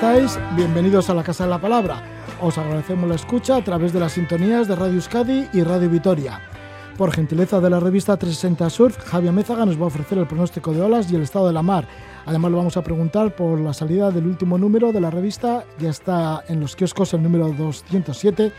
estáis? Bienvenidos a la Casa de la Palabra. Os agradecemos la escucha a través de las sintonías de Radio Euskadi y Radio Vitoria. Por gentileza de la revista 360 Surf, Javier Mézaga nos va a ofrecer el pronóstico de olas y el estado de la mar. Además, lo vamos a preguntar por la salida del último número de la revista. Ya está en los kioscos el número 207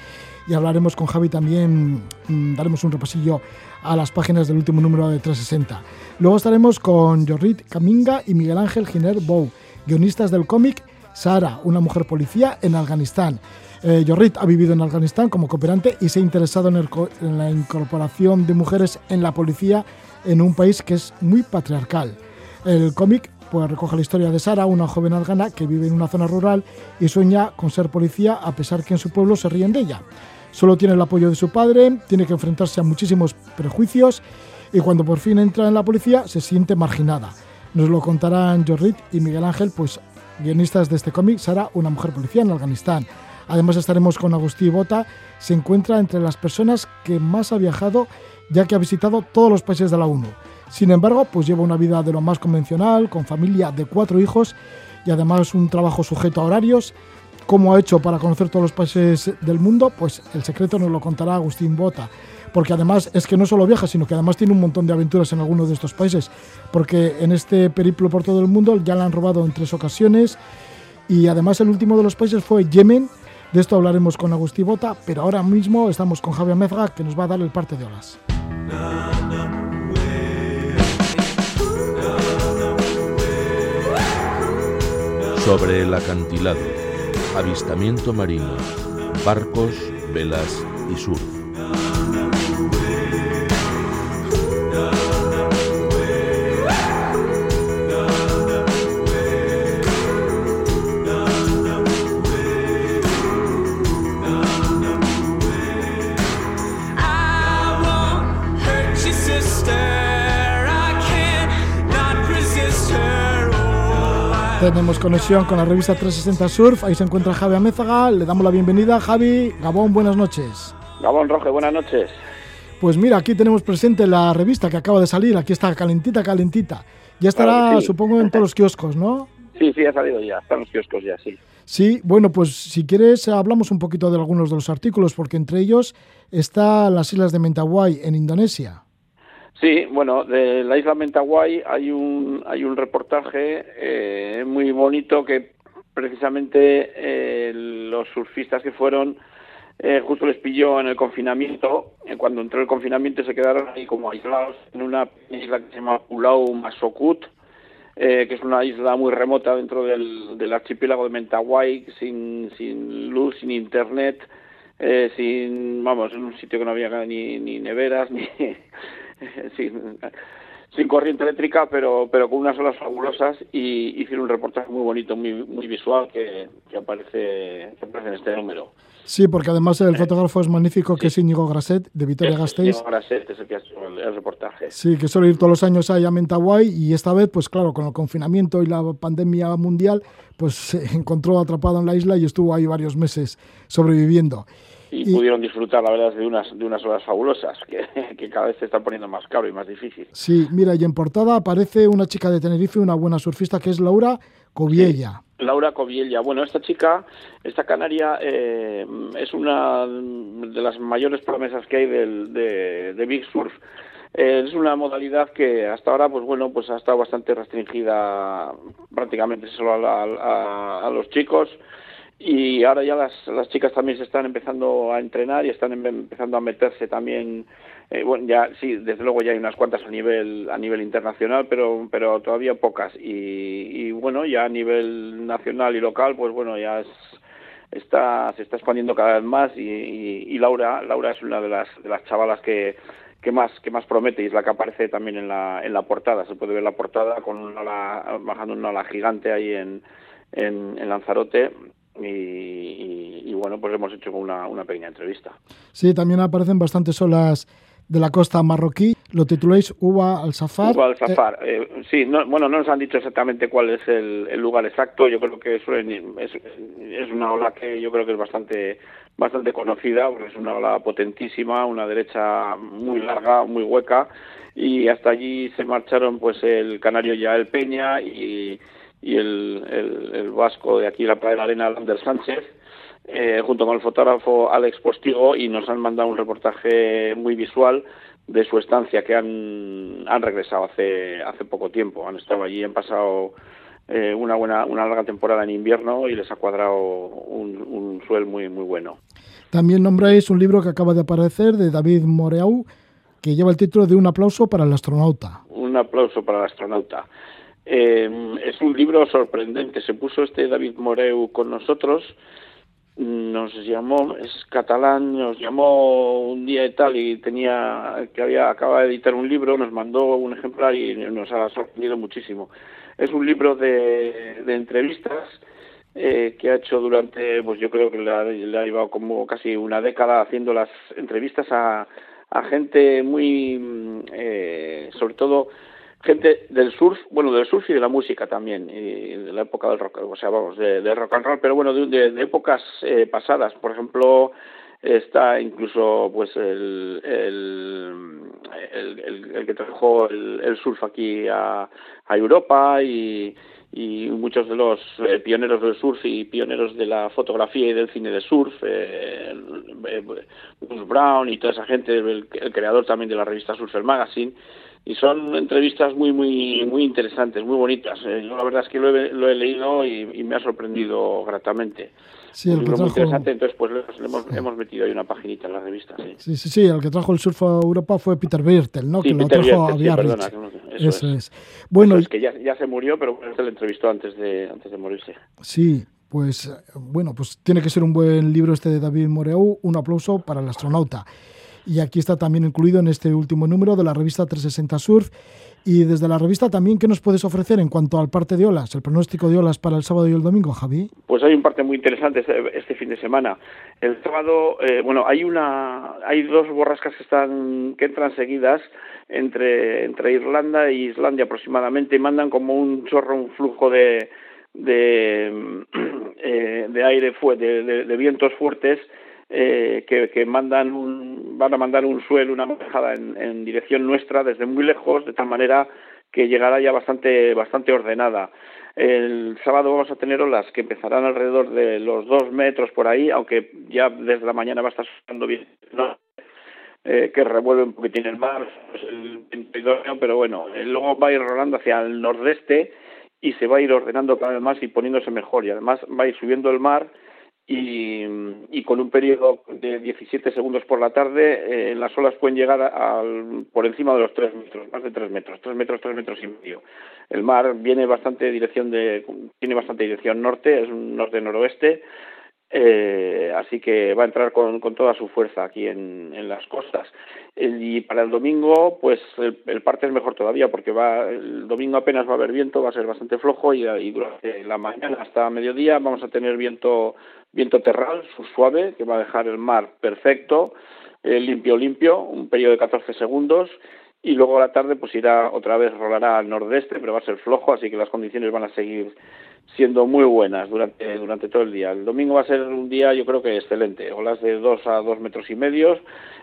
y hablaremos con Javi también, mm, daremos un repasillo a las páginas del último número de 360. Luego estaremos con Jorrit Caminga y Miguel Ángel Giner Bou, guionistas del cómic Sara, una mujer policía en Afganistán. Eh, Jorrit ha vivido en Afganistán como cooperante y se ha interesado en, la incorporación de mujeres en la policía en un país que es muy patriarcal. El cómic pues, recoge la historia de Sara, una joven afgana que vive en una zona rural y sueña con ser policía a pesar que en su pueblo se ríen de ella. Solo tiene el apoyo de su padre, tiene que enfrentarse a muchísimos prejuicios y cuando por fin entra en la policía se siente marginada. Nos lo contarán Jorrit y Miguel Ángel, pues guionistas de este cómic, Sara, una mujer policía en Afganistán. Además estaremos con Agustí Bota, se encuentra entre las personas que más ha viajado ya que ha visitado todos los países de la ONU. Sin embargo, pues lleva una vida de lo más convencional, con familia de cuatro hijos y además un trabajo sujeto a horarios. ¿Cómo ha hecho para conocer todos los países del mundo? Pues el secreto nos lo contará Agustín Bota. Porque además es que no solo viaja, sino que además tiene un montón de aventuras en algunos de estos países. Porque en este periplo por todo el mundo ya la han robado en tres ocasiones. Y además el último de los países fue Yemen. De esto hablaremos con Agustín Bota, pero ahora mismo estamos con Javier Mezga, que nos va a dar el parte de olas. Sobre el acantilado, avistamiento marino, barcos, velas y surf. Tenemos conexión con la revista 360 Surf, ahí se encuentra Javi Amézaga, le damos la bienvenida. Javi, Gabón, buenas noches. Gabón Roge, buenas noches. Pues mira, aquí tenemos presente la revista que acaba de salir, aquí está calentita, calentita. Ya estará, Claro que sí. supongo, en todos los kioscos, ¿no? Sí, sí, ha salido ya, están los kioscos ya, sí. Sí, bueno, pues si quieres hablamos un poquito de algunos de los artículos, porque entre ellos está las islas de Mentawai en Indonesia. Sí, bueno, de la isla Mentawai hay un, hay un reportaje eh, muy bonito que precisamente eh, los surfistas que fueron eh, justo les pilló en el confinamiento. cuando entró el confinamiento se quedaron ahí como aislados en una isla que se llama Pulau Masokut, que es una isla muy remota dentro del, archipiélago de Mentawai, sin, sin luz, sin internet, sin, vamos, en un sitio que no había ni, ni neveras, ni sin, sin corriente eléctrica, pero, pero con unas olas fabulosas y hicieron un reportaje muy bonito, muy, muy visual que, que aparece, que aparece en este número. Sí, porque además el fotógrafo es magnífico, que es Íñigo Graset, de Vitoria Gasteiz. Diego Graset es el que ha hecho el, el reportaje. Sí, que suele ir todos los años ahí a Mentawai y esta vez, pues claro, con el confinamiento y la pandemia mundial, pues se encontró atrapado en la isla y estuvo ahí varios meses sobreviviendo. Y, Y- pudieron disfrutar, la verdad, de unas, de unas olas fabulosas que, que cada vez se están poniendo más caro y más difícil. Sí, mira, y en portada aparece una chica de Tenerife, una buena surfista, que es Laura Coviella. Laura Coviella. Bueno, esta chica, esta canaria, eh, es una de las mayores promesas que hay del, de, de Big Surf. Eh, es una modalidad que hasta ahora, pues bueno, pues ha estado bastante restringida prácticamente solo a, la- a- a los chicos y ahora ya las, las chicas también se están empezando a entrenar y están em- empezando a meterse también eh, bueno ya sí desde luego ya hay unas cuantas a nivel a nivel internacional pero pero todavía pocas. Y, y bueno ya a nivel nacional y local pues bueno ya es, está se está expandiendo cada vez más y, Laura Laura es una de las de las chavalas que que más que más promete y es la que aparece también en la en la portada. Se puede ver la portada con una ala- bajando una ala gigante ahí en, en Lanzarote y, bueno, pues hemos hecho una, una pequeña entrevista. Sí, también aparecen bastantes olas de la costa marroquí. Lo tituláis Uba al Safar. Uba al Safar. Eh, sí, bueno, no nos han dicho exactamente cuál es el, lugar exacto. Yo creo que es, es, una ola que yo creo que es bastante bastante conocida, porque es una ola potentísima, una derecha muy larga, muy hueca, y hasta allí se marcharon pues el canario Yael Peña y, y el, el, vasco de aquí, la Playa de la Arena, Lander Sánchez, eh, junto con el fotógrafo Alex Postigo y nos han mandado un reportaje muy visual de su estancia que han, han regresado hace, hace poco tiempo. Han estado allí, han pasado eh, una buena una larga temporada en invierno y les ha cuadrado un, un suel muy muy bueno. También nombráis un libro que acaba de aparecer de David Moreau que lleva el título de Un aplauso para el astronauta. Un aplauso para el astronauta. Eh, es un libro sorprendente. Se puso este David Moreu con nosotros, nos llamó, es catalán, nos llamó un día y tal y tenía que había acaba de editar un libro, nos mandó un ejemplar y nos ha sorprendido muchísimo. Es un libro de, entrevistas eh, que ha hecho durante, pues yo creo que le ha, llevado como casi una década haciendo las entrevistas a, a gente muy, mm, eh, sobre todo gente del surf, bueno, del surf y de la música también, y de la época del rock, o sea, vamos, de, rock and roll, pero bueno, de, épocas eh, pasadas. Por ejemplo, está incluso pues el, el, que trajo el, surf aquí a, a Europa y, y muchos de los eh, pioneros del surf y pioneros de la fotografía y del cine de surf, eh Bruce Brown y toda esa gente, el, el, creador también de la revista Surfer Magazine, y son entrevistas muy muy muy interesantes, muy bonitas. Eh, yo la verdad es que lo he, lo he leído y, me ha sorprendido gratamente. Sí, el que trajo... muy interesante, entonces pues hemos, hemos, metido ahí una paginita en la revista. Sí. sí, sí, el que trajo el surf a Europa fue Peter Birtel, ¿no? que lo trajo a Biarritz. eso, es. Bueno, es que ya, ya, se murió, pero se le entrevistó antes de, antes de morirse. Sí, pues bueno, pues tiene que ser un buen libro este de David Moreau. Un aplauso para el astronauta y aquí está también incluido en este último número de la revista 360 Surf. Y desde la revista también, ¿qué nos puedes ofrecer en cuanto al parte de olas, el pronóstico de olas para el sábado y el domingo, Javi? Pues hay un parte muy interesante este, este fin de semana. El sábado, eh, bueno, hay una, hay dos borrascas que están, que entran seguidas entre, entre Irlanda e Islandia aproximadamente y mandan como un chorro, un flujo de, de, eh, de aire, de, de vientos fuertes eh, que, mandan un, van a mandar un suelo, una marejada en, dirección nuestra desde muy lejos, de tal manera que llegará ya bastante, bastante ordenada. El sábado vamos a tener olas que empezarán alrededor de los dos metros por ahí, aunque ya desde la mañana va a estar sonando bien, eh, que revuelve un poquitín el mar, pues el pero bueno, eh, luego va a ir rolando hacia el nordeste y se va a ir ordenando cada vez más y poniéndose mejor, y además va a ir subiendo el mar y, con un periodo de 17 segundos por la tarde, eh, las olas pueden llegar al, por encima de los 3 metros, más de 3 metros, 3 metros, 3 metros y medio. El mar viene bastante dirección de, tiene bastante dirección norte, es un norte-noroeste, eh, así que va a entrar con, con toda su fuerza aquí en, en las costas. y para el domingo, pues el, parte es mejor todavía, porque va el domingo apenas va a haber viento, va a ser bastante flojo y, y durante la mañana hasta mediodía vamos a tener viento viento terral, suave, que va a dejar el mar perfecto, eh, limpio, limpio, un periodo de 14 segundos, y luego a la tarde pues irá otra vez, rolará al nordeste, pero va a ser flojo, así que las condiciones van a seguir siendo muy buenas durante, todo el día. El domingo va a ser un día yo creo que excelente, olas de 2 a 2 metros y medio,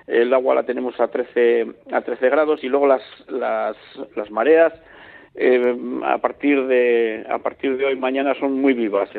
el agua la tenemos a 13, a 13 grados y luego las, las, mareas eh, a partir de a partir de hoy mañana son muy vivas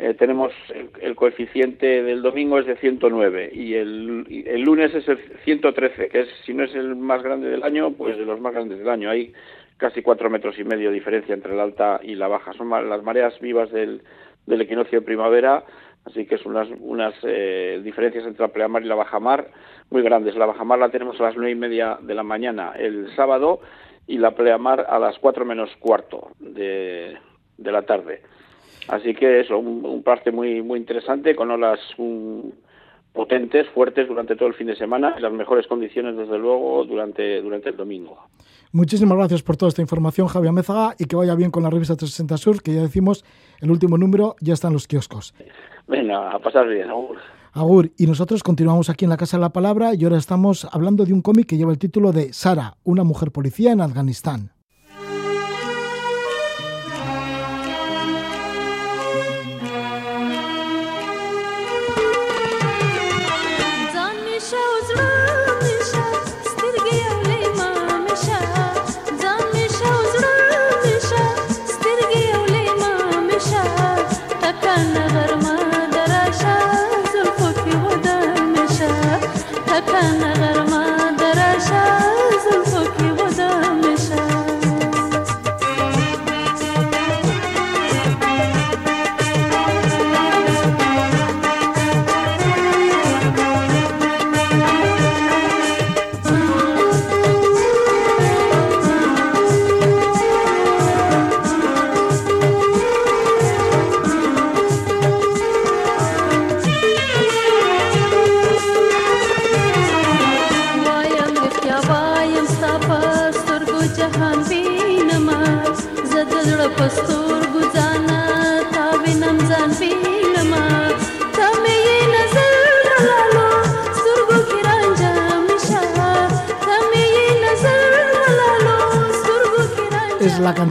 eh, tenemos el, coeficiente del domingo es de 109 y el, el, lunes es el 113, que es si no es el más grande del año, pues de los más grandes del año. Hay casi cuatro metros y medio de diferencia entre la alta y la baja. Son las mareas vivas del, equinoccio de primavera, así que son unas, unas eh, diferencias entre la pleamar y la bajamar muy grandes. La bajamar la tenemos a las nueve y media de la mañana el sábado y la pleamar a las cuatro menos cuarto de la tarde. Así que eso, un, parte muy muy interesante con olas potentes, fuertes durante todo el fin de semana y las mejores condiciones, desde luego, durante, durante el domingo. Muchísimas gracias por toda esta información, Javier Mézaga, y que vaya bien con la revista 360 Sur, que ya decimos, el último número ya está en los kioscos. Venga, a pasar bien, Agur. Agur, y nosotros continuamos aquí en la Casa de la Palabra y ahora estamos hablando de un cómic que lleva el título de Sara, una mujer policía en Afganistán.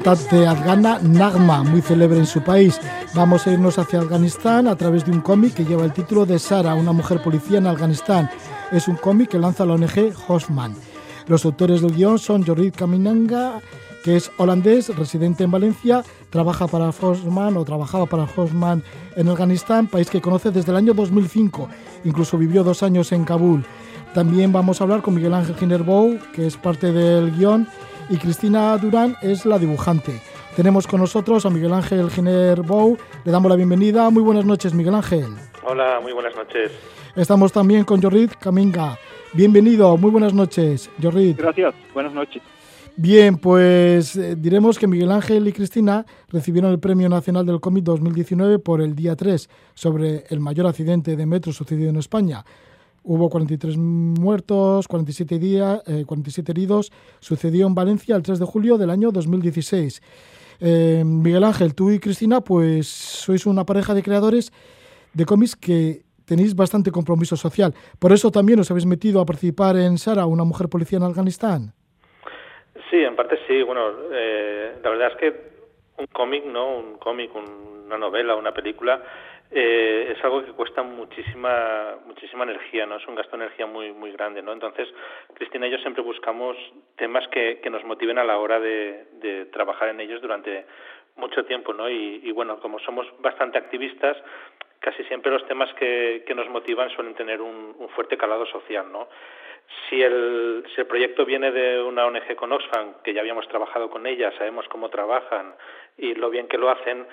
Cantante afgana Nagma, muy célebre en su país. Vamos a irnos hacia Afganistán a través de un cómic que lleva el título de Sara, una mujer policía en Afganistán. Es un cómic que lanza la ONG Hosman. Los autores del guion son Jorrit Kaminanga, que es holandés, residente en Valencia, trabaja para Hosman o trabajaba para Hosman en Afganistán, país que conoce desde el año 2005. Incluso vivió dos años en Kabul. También vamos a hablar con Miguel Ángel Ginerbou, que es parte del guion y Cristina Durán es la dibujante. Tenemos con nosotros a Miguel Ángel Giner Bou. Le damos la bienvenida. Muy buenas noches, Miguel Ángel. Hola, muy buenas noches. Estamos también con Jorrit Caminga. Bienvenido, muy buenas noches, Jorrit. Gracias, buenas noches. Bien, pues eh, diremos que Miguel Ángel y Cristina recibieron el Premio Nacional del Cómic 2019 por el día 3 sobre el mayor accidente de metro sucedido en España. Hubo 43 muertos, 47, días, 47 heridos. Sucedió en Valencia el 3 de julio del año 2016. Eh, Miguel Ángel, tú y Cristina, pues sois una pareja de creadores de cómics que tenéis bastante compromiso social. Por eso también os habéis metido a participar en Sara, una mujer policía en Afganistán. Sí, en parte sí. Bueno, eh, la verdad es que un cómic, ¿no? Un cómic, una novela, una película eh, es algo que cuesta muchísima muchísima energía, ¿no? Es un gasto de energía muy muy grande, ¿no? Entonces, Cristina y yo siempre buscamos temas que, que nos motiven a la hora de, trabajar en ellos durante mucho tiempo, ¿no? Y, y, bueno, como somos bastante activistas, casi siempre los temas que, que nos motivan suelen tener un, un fuerte calado social, ¿no? Si el, si el proyecto viene de una ONG con Oxfam, que ya habíamos trabajado con ella, sabemos cómo trabajan y lo bien que lo hacen,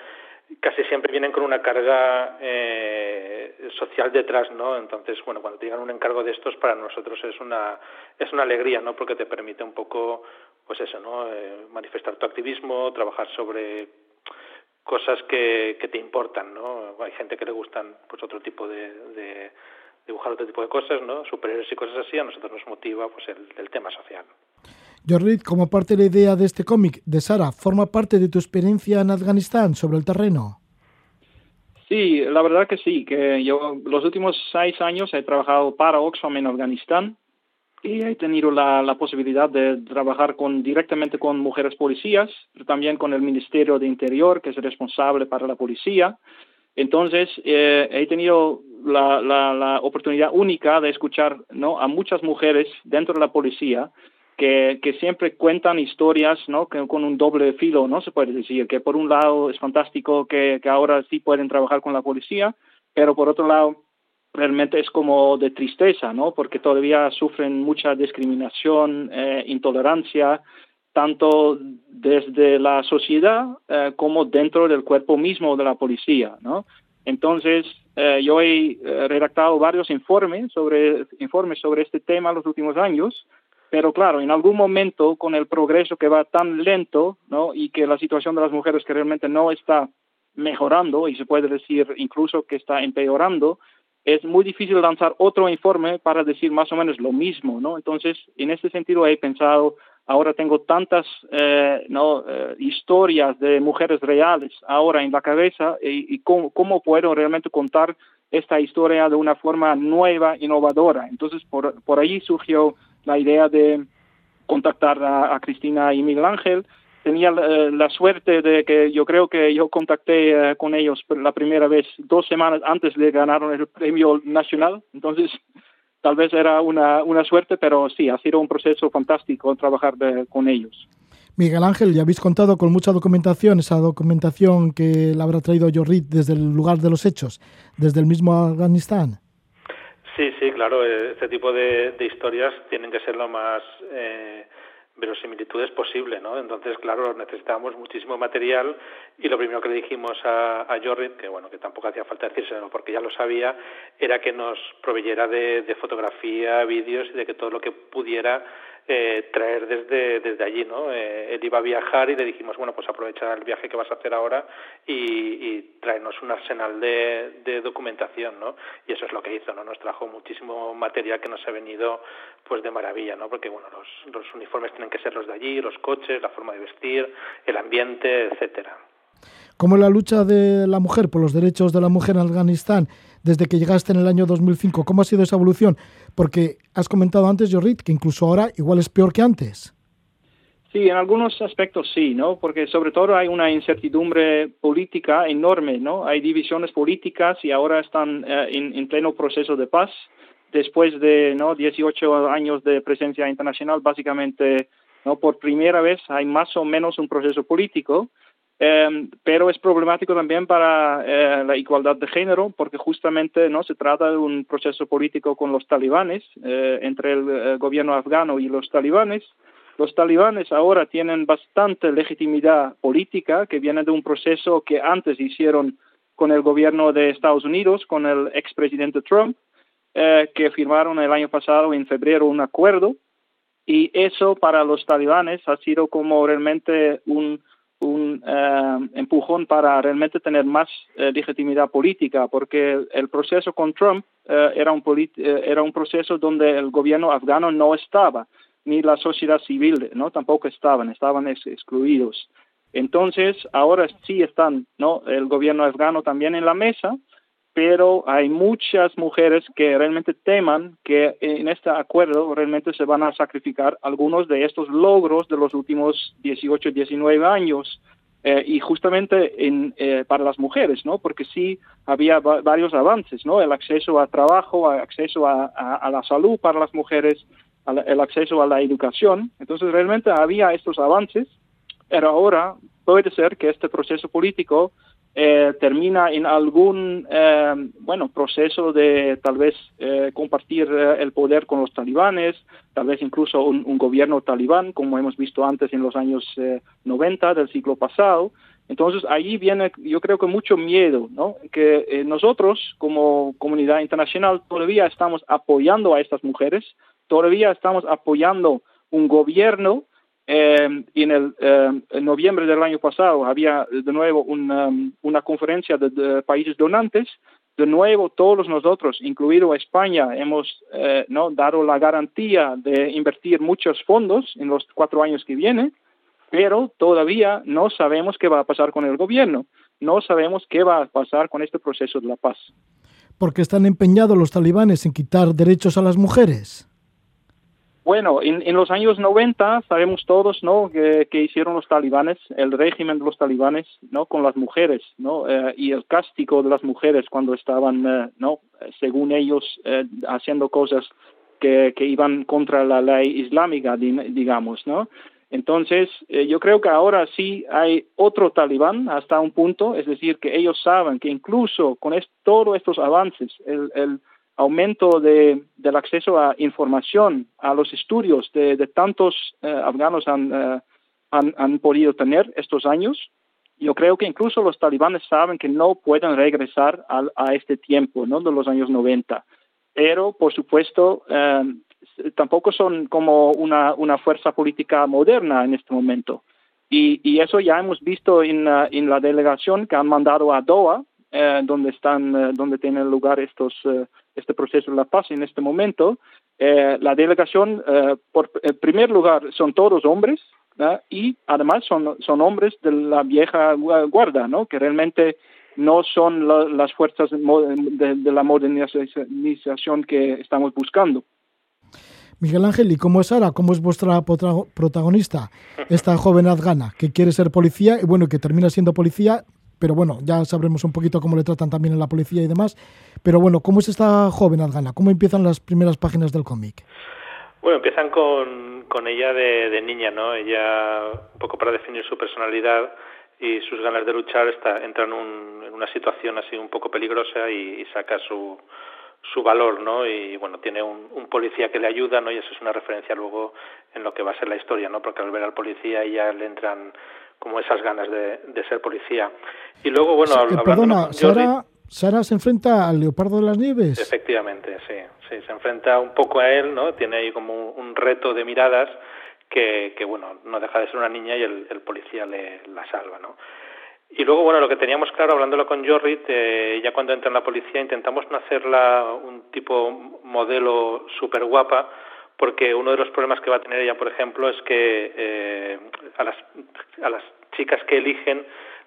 casi siempre vienen con una carga eh, social detrás, ¿no? Entonces, bueno, cuando te llegan un encargo de estos, para nosotros es una, es una alegría, ¿no? Porque te permite un poco, pues eso, ¿no? Eh, manifestar tu activismo, trabajar sobre cosas que, que te importan, ¿no? Hay gente que le gustan, pues, otro tipo de, de dibujar otro tipo de cosas, ¿no? Superhéroes y cosas así, a nosotros nos motiva, pues, el, el tema social. Jorrit, como parte de la idea de este cómic de Sara, ¿forma parte de tu experiencia en Afganistán sobre el terreno? Sí, la verdad que sí, que yo los últimos seis años he trabajado para Oxfam en Afganistán y he tenido la, la posibilidad de trabajar con, directamente con mujeres policías, pero también con el Ministerio de Interior, que es responsable para la policía. Entonces, eh, he tenido la, la, la, oportunidad única de escuchar ¿no? a muchas mujeres dentro de la policía que, siempre cuentan historias ¿no? que, con un doble filo, ¿no? Se puede decir que por un lado es fantástico que, que ahora sí pueden trabajar con la policía, pero por otro lado realmente es como de tristeza, ¿no? Porque todavía sufren mucha discriminación, eh, intolerancia, tanto desde la sociedad eh, como dentro del cuerpo mismo de la policía, ¿no? Entonces, eh, yo he eh, redactado varios informes sobre, informes sobre este tema en los últimos años pero claro, en algún momento con el progreso que va tan lento, ¿no? Y que la situación de las mujeres que realmente no está mejorando y se puede decir incluso que está empeorando, es muy difícil lanzar otro informe para decir más o menos lo mismo, ¿no? Entonces, en ese sentido he pensado, ahora tengo tantas eh, ¿no? Eh, historias de mujeres reales ahora en la cabeza y, cómo, cómo, puedo realmente contar esta historia de una forma nueva, innovadora. Entonces, por, por ahí surgió la idea de contactar a, Cristina y Miguel Ángel. Tenía eh, la suerte de que yo creo que yo contacté eh, con ellos la primera vez dos semanas antes de ganaron el premio nacional. Entonces, tal vez era una, una suerte, pero sí, ha sido un proceso fantástico trabajar con ellos. Miguel Ángel, ya habéis contado con mucha documentación, esa documentación que la habrá traído Jorrit desde el lugar de los hechos, desde el mismo Afganistán. Sí, sí, claro, eh, este tipo de, historias tienen que ser lo más eh, verosimilitudes posible, ¿no? Entonces, claro, necesitamos muchísimo material y lo primero que le dijimos a, a Jorrit, que bueno, que tampoco hacía falta decírselo porque ya lo sabía, era que nos proveyera de, de fotografía, vídeos y de que todo lo que pudiera eh, traer desde, desde allí, ¿no? Eh, él iba a viajar y le dijimos, bueno, pues aprovecha el viaje que vas a hacer ahora y, y traernos un arsenal de, de, documentación, ¿no? Y eso es lo que hizo, ¿no? Nos trajo muchísimo material que nos ha venido, pues, de maravilla, ¿no? Porque, bueno, los, los uniformes tienen que ser los de allí, los coches, la forma de vestir, el ambiente, etcétera. ¿Cómo la lucha de la mujer por los derechos de la mujer en Afganistán desde que llegaste en el año 2005? ¿Cómo ha sido esa evolución? Porque has comentado antes, Jorrit, que incluso ahora igual es peor que antes. Sí, en algunos aspectos sí, ¿no? Porque sobre todo hay una incertidumbre política enorme, ¿no? Hay divisiones políticas y ahora están eh, en, pleno proceso de paz. Después de ¿no? 18 años de presencia internacional, básicamente, ¿no? Por primera vez hay más o menos un proceso político Em, pero es problemático también para eh, la igualdad de género porque justamente no se trata de un proceso político con los talibanes eh, entre el eh, gobierno afgano y los talibanes. Los talibanes ahora tienen bastante legitimidad política que viene de un proceso que antes hicieron con el gobierno de Estados Unidos con el expresidente Trump que firmaron el año pasado en febrero un acuerdo. Y eso para los talibanes ha sido como realmente un un eh, empujón para realmente tener más eh, legitimidad política, porque el proceso con Trump eh, era, un era un proceso donde el gobierno afgano no estaba, ni la sociedad civil no tampoco estaban, estaban excluidos. Entonces, ahora sí están ¿no? el gobierno afgano también en la mesa, pero hay muchas mujeres que realmente teman que en este acuerdo realmente se van a sacrificar algunos de estos logros de los últimos 18, 19 años. Eh, y justamente en, eh, para las mujeres, ¿no? Porque sí había varios avances, ¿no? El acceso a trabajo, el acceso a, a, la salud para las mujeres, el acceso a la educación. Entonces realmente había estos avances, pero ahora puede ser que este proceso político eh, termina en algún eh, bueno proceso de tal vez eh, compartir el poder con los talibanes, tal vez incluso un, gobierno talibán, como hemos visto antes en los años 90 del siglo pasado. Entonces ahí viene, yo creo que mucho miedo, ¿no? Que nosotros como comunidad internacional todavía estamos apoyando a estas mujeres, todavía estamos apoyando un gobierno eh, en el eh, noviembre del año pasado había de nuevo una, una conferencia de, países donantes. De nuevo, todos nosotros, incluido España, hemos eh, ¿no? dado la garantía de invertir muchos fondos en los cuatro años que vienen, pero todavía no sabemos qué va a pasar con el gobierno. No sabemos qué va a pasar con este proceso de la paz. Porque están empeñados los talibanes en quitar derechos a las mujeres. Bueno, en, en, los años 90 sabemos todos, ¿no? Que, hicieron los talibanes, el régimen de los talibanes, ¿no? Con las mujeres, ¿no? Eh, y el castigo de las mujeres cuando estaban, eh, ¿no? Según ellos, eh, haciendo cosas que, que, iban contra la ley islámica, digamos, ¿no? Entonces, yo creo que ahora sí hay otro talibán hasta un punto, es decir, que ellos saben que incluso con todos estos avances, el, el aumento de, del acceso a información, a los estudios de, tantos eh, afganos han, eh, han, podido tener estos años, yo creo que incluso los talibanes saben que no pueden regresar a, a este tiempo, ¿no? De los años 90. Pero, por supuesto, eh, tampoco son como una, una fuerza política moderna en este momento. Y, eso ya hemos visto en, en la delegación que han mandado a Doha, donde están, donde tienen lugar estos, este proceso de la paz en este momento. la delegación, por en primer lugar, son todos hombres, y además son, son hombres de la vieja guarda, ¿no? que realmente no son las fuerzas de, la modernización que estamos buscando. Miguel Ángel, ¿y cómo es Sara? ¿Cómo es vuestra protagonista? Esta joven afgana que quiere ser policía y bueno, que termina siendo policía, pero bueno, ya sabremos un poquito cómo le tratan también en la policía y demás. Pero bueno, ¿cómo es esta joven afgana? ¿Cómo empiezan las primeras páginas del cómic? Bueno, empiezan con, con ella de, niña, ¿no? Ella, un poco para definir su personalidad y sus ganas de luchar, está, entra en, en una situación así un poco peligrosa y, saca su, su valor, ¿no? Y bueno, tiene un, un, policía que le ayuda, ¿no? Y eso es una referencia luego en lo que va a ser la historia, ¿no? Porque al ver al policía ya le entran como esas ganas de, de ser policía. Y luego, bueno, eh, perdona, Sara, Sara se enfrenta al leopardo de las nieves. Efectivamente, sí, sí, se enfrenta un poco a él, ¿no? Tiene ahí como un reto de miradas que, que bueno, no deja de ser una niña y el, el policía le la salva, ¿no? Y luego, bueno, lo que teníamos claro, hablándolo con Jorrit, eh, ya cuando entra en la policía, intentamos no hacerla un tipo modelo súper guapa, porque uno de los problemas que va a tener ella, por ejemplo, es que eh, a, las, a las chicas que eligen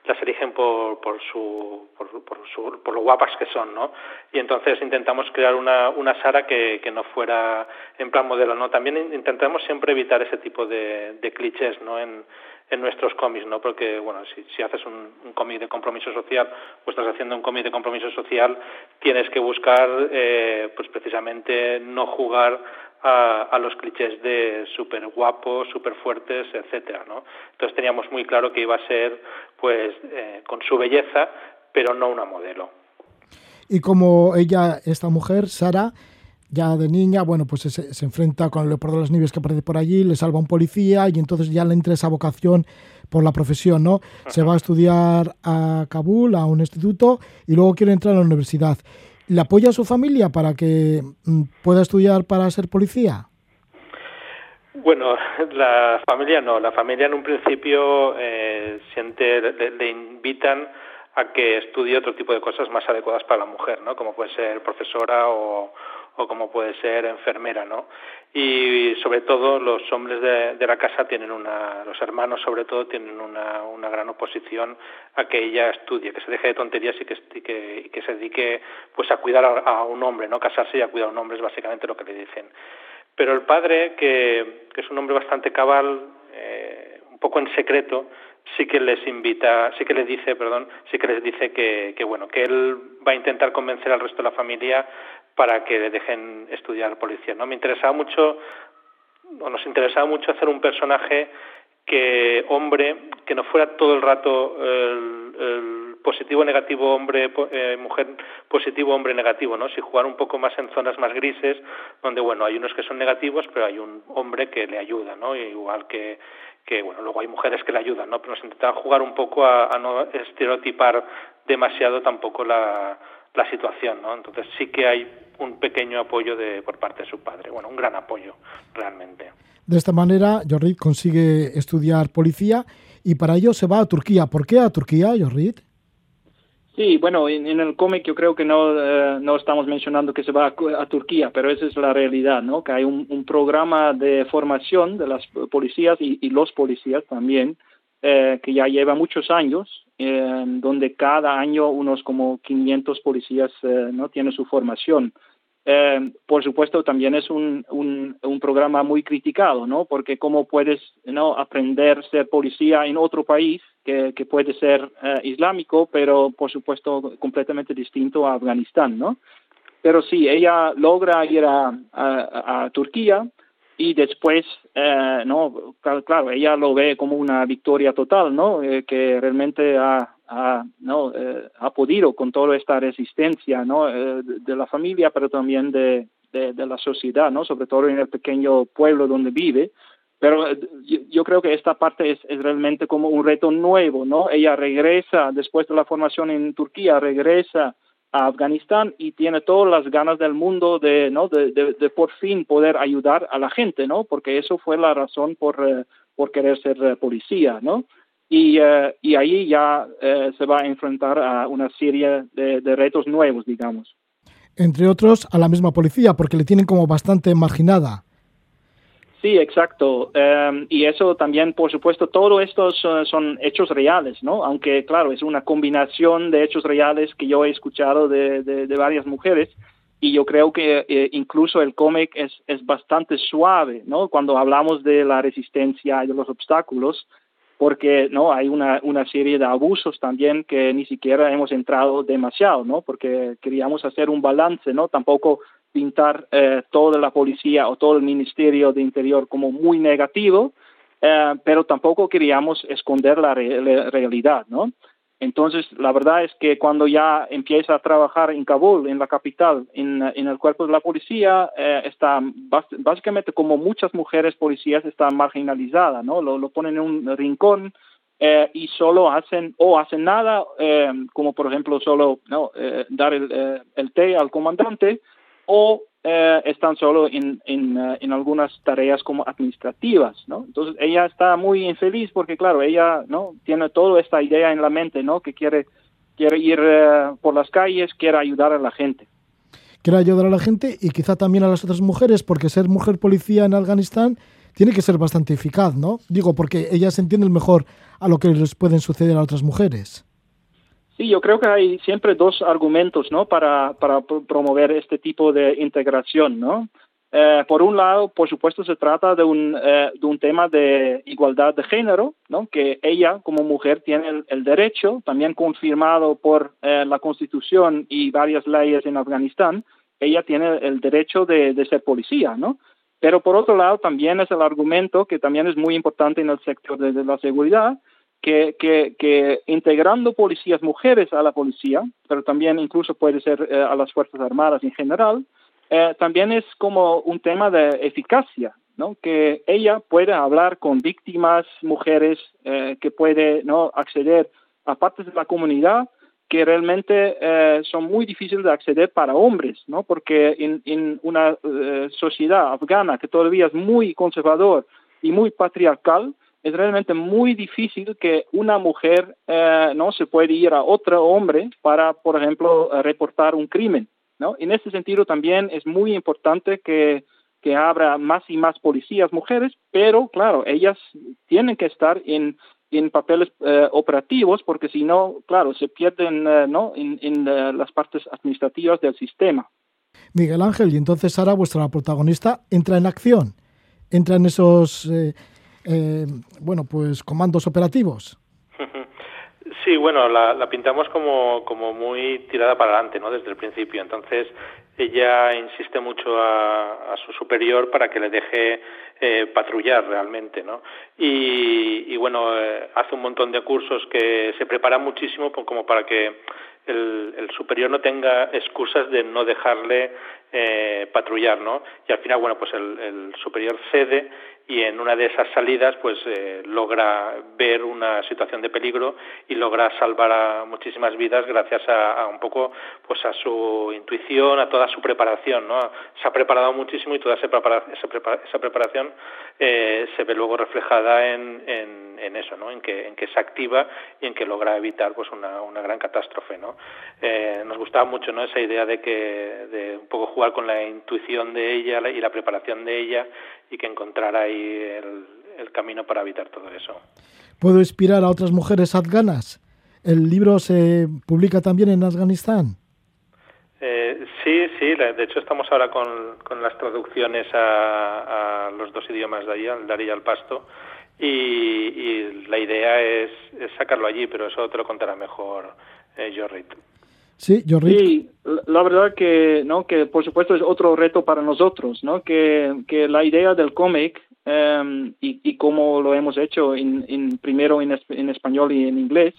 las eligen por, por, su, por, por, su, por lo guapas que son, ¿no? Y entonces intentamos crear una, una Sara que, que no fuera en plan modelo, ¿no? También intentamos siempre evitar ese tipo de, de clichés, ¿no? En, en nuestros cómics, ¿no? Porque, bueno, si, si haces un, un cómic de compromiso social o estás haciendo un cómic de compromiso social, tienes que buscar, eh, pues precisamente no jugar a, a los clichés de súper guapos, súper fuertes, etcétera, ¿no? Entonces teníamos muy claro que iba a ser, pues, eh, con su belleza, pero no una modelo. Y como ella, esta mujer, Sara, ya de niña, bueno, pues se, se, enfrenta con el leopardo de las nieves que aparece por allí, le salva un policía y entonces ya le entra esa vocación por la profesión, ¿no? Se va a estudiar a Kabul, a un instituto, y luego quiere entrar a la universidad. ¿Le apoya a su familia para que mm, pueda estudiar para ser policía? Bueno, la familia no. La familia en un principio eh, siente, le, le, invitan a que estudie otro tipo de cosas más adecuadas para la mujer, ¿no? Como puede ser profesora o, o como puede ser enfermera, ¿no? Y sobre todo los hombres de, la casa tienen una, los hermanos sobre todo tienen una, gran oposición a que ella estudie, que se deje de tonterías y que, y que, se dedique pues a cuidar a, un hombre, no casarse y a cuidar a un hombre es básicamente lo que le dicen. Pero el padre, que, es un hombre bastante cabal, eh, un poco en secreto, sí que les invita, sí que les dice, perdón, sí que les dice que bueno, que él va a intentar convencer al resto de la familia para que dejen estudiar policía. ¿no? Me interesaba mucho, o nos interesaba mucho hacer un personaje que hombre, que no fuera todo el rato el, el positivo, negativo, hombre, eh, mujer, positivo, hombre, negativo, ¿no? Si jugar un poco más en zonas más grises, donde, bueno, hay unos que son negativos, pero hay un hombre que le ayuda, ¿no? igual que, que, bueno, luego hay mujeres que le ayudan, ¿no? Pero nos intentaba jugar un poco a, a no estereotipar demasiado tampoco la, la situación, ¿no? Entonces sí que hay un pequeño apoyo de, por parte de su padre, bueno, un gran apoyo realmente. De esta manera, Jorrit consigue estudiar policía y para ello se va a Turquía. ¿Por qué a Turquía, Jorrit? Sí, bueno, en, en el cómic yo creo que no, eh, no estamos mencionando que se va a, a, Turquía, pero esa es la realidad, ¿no? Que hay un, un programa de formación de las policías y, y los policías también, eh, que ya lleva muchos años, donde cada año unos como 500 policías eh, no tienen su formación. Eh, por supuesto, también es un, un, programa muy criticado, ¿no? Porque cómo puedes ¿no? aprender a ser policía en otro país que, que puede ser eh, islámico, pero por supuesto completamente distinto a Afganistán, ¿no? Pero sí, ella logra ir a, a Turquía y después, eh, no, claro, ella lo ve como una victoria total, ¿no? Eh, que realmente ha, ha, no, eh, ha podido con toda esta resistencia, ¿no? Eh, de, de, la familia, pero también de, de, de, la sociedad, ¿no? Sobre todo en el pequeño pueblo donde vive. Pero eh, yo, yo creo que esta parte es, es, realmente como un reto nuevo, ¿no? Ella regresa, después de la formación en Turquía, regresa a Afganistán y tiene todas las ganas del mundo de, ¿no? De, de, de, por fin poder ayudar a la gente, ¿no? Porque eso fue la razón por, eh, por querer ser eh, policía, ¿no? y, y ahí ya se va a enfrentar a una serie de, de retos nuevos, digamos. Entre otros, a la misma policía, porque le tienen como bastante marginada. Sí, exacto. Em, y eso también, por supuesto, todo esto son, hechos reales, ¿no? Aunque, claro, es una combinación de hechos reales que yo he escuchado de, de, varias mujeres. Y yo creo que eh, incluso el cómic es, es bastante suave, ¿no? Cuando hablamos de la resistencia y de los obstáculos, porque no hay una, una serie de abusos también que ni siquiera hemos entrado demasiado, ¿no? Porque queríamos hacer un balance, ¿no? Tampoco pintar eh, toda la policía o todo el Ministerio de Interior como muy negativo, eh, pero tampoco queríamos esconder la, realidad, ¿no? Entonces, la verdad es que cuando ya empieza a trabajar en Kabul, en la capital, en, el cuerpo de la policía, eh, está básicamente como muchas mujeres policías están marginalizadas, ¿no? Lo, ponen en un rincón y solo hacen o hacen nada, como por ejemplo solo ¿no? dar el té al comandante, o eh, están solo en, en, eh, en, algunas tareas como administrativas, ¿no? Entonces ella está muy infeliz porque, claro, ella, ¿no? Tiene toda esta idea en la mente, ¿no? Que quiere, quiere ir eh, por las calles, quiere ayudar a la gente. Quiere ayudar a la gente y quizá también a las otras mujeres, porque ser mujer policía en Afganistán tiene que ser bastante eficaz, ¿no? Digo, porque ellas entienden mejor a lo que les pueden suceder a otras mujeres. Sí, yo creo que hay siempre dos argumentos, ¿no? Para, para promover este tipo de integración, ¿no? Eh, por un lado, por supuesto, se trata de un, eh, de un tema de igualdad de género, ¿no? que ella como mujer tiene el, derecho, también confirmado por eh, la Constitución y varias leyes en Afganistán, ella tiene el derecho de, de, ser policía, ¿no? Pero por otro lado, también es el argumento que también es muy importante en el sector de, de la seguridad, que, integrando policías mujeres a la policía, pero también incluso puede ser eh, a las Fuerzas Armadas en general, eh, también es como un tema de eficacia, ¿no? que ella puede hablar con víctimas, mujeres, eh, que puede ¿no? acceder a partes de la comunidad que realmente son muy difíciles de acceder para hombres, ¿no? porque en, en una sociedad afgana que todavía es muy conservador y muy patriarcal, es realmente muy difícil que una mujer eh, no se puede ir a otro hombre para, por ejemplo, eh, reportar un crimen. ¿no? En ese sentido también es muy importante que, que habrá más y más policías mujeres, pero claro, ellas tienen que estar en, en papeles eh, operativos porque si no, claro, se pierden ¿no? en, en las partes administrativas del sistema. Miguel Ángel, y entonces Sara, vuestra protagonista, entra en acción, entra en esos eh, bueno, pues comandos operativos. Sí, bueno, la, pintamos como, como muy tirada para adelante, ¿no? Desde el principio. Entonces, ella insiste mucho a, su superior para que le deje eh, patrullar realmente, ¿no? Y, bueno, eh, hace un montón de cursos que se preparan muchísimo como para que el, superior no tenga excusas de no dejarle patrullar, ¿no? Y al final, bueno, pues el, el superior cede y en una de esas salidas pues eh, logra ver una situación de peligro y logra salvar a muchísimas vidas gracias a, un poco pues a su intuición a toda su preparación no se ha preparado muchísimo y toda esa, preparación eh, se ve luego reflejada en, en, eso no en que en que se activa y en que logra evitar pues una, una gran catástrofe no eh, nos gustaba mucho no esa idea de que de un poco jugar con la intuición de ella y la preparación de ella y que encontrara ahí el, camino para evitar todo eso. ¿Puedo inspirar a otras mujeres afganas? ¿El libro se publica también en Afganistán? Eh, sí, sí, de hecho estamos ahora con, con las traducciones a, los dos idiomas de allí, al Dari y al Pasto, y, la idea es, sacarlo allí, pero eso te lo contará mejor eh, Jorrit. Sí, Sí, la verdad que, ¿no? que por supuesto es otro reto para nosotros, ¿no? que, que la idea del cómic em, y, y como lo hemos hecho en, primero en, en, español y en inglés,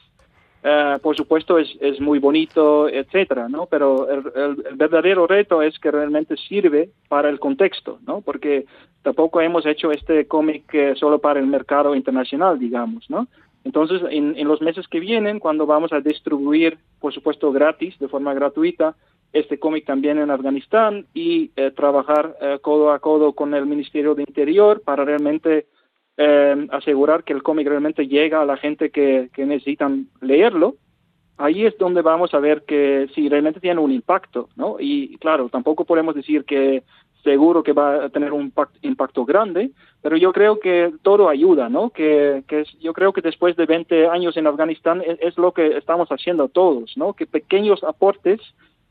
eh, por supuesto es, es muy bonito, etcétera, ¿no? Pero el, verdadero reto es que realmente sirve para el contexto, ¿no? Porque tampoco hemos hecho este cómic eh, solo para el mercado internacional, digamos, ¿no? Entonces, en, en, los meses que vienen, cuando vamos a distribuir, por supuesto, gratis, de forma gratuita, este cómic también en Afganistán y eh, trabajar eh, codo a codo con el Ministerio de Interior para realmente eh, asegurar que el cómic realmente llega a la gente que, que necesitan leerlo, ahí es donde vamos a ver que si realmente tiene un impacto, ¿no? Y claro, tampoco podemos decir que seguro que va a tener un impacto grande, pero yo creo que todo ayuda, ¿no? Que, que yo creo que después de 20 años en Afganistán es, lo que estamos haciendo todos, ¿no? Que pequeños aportes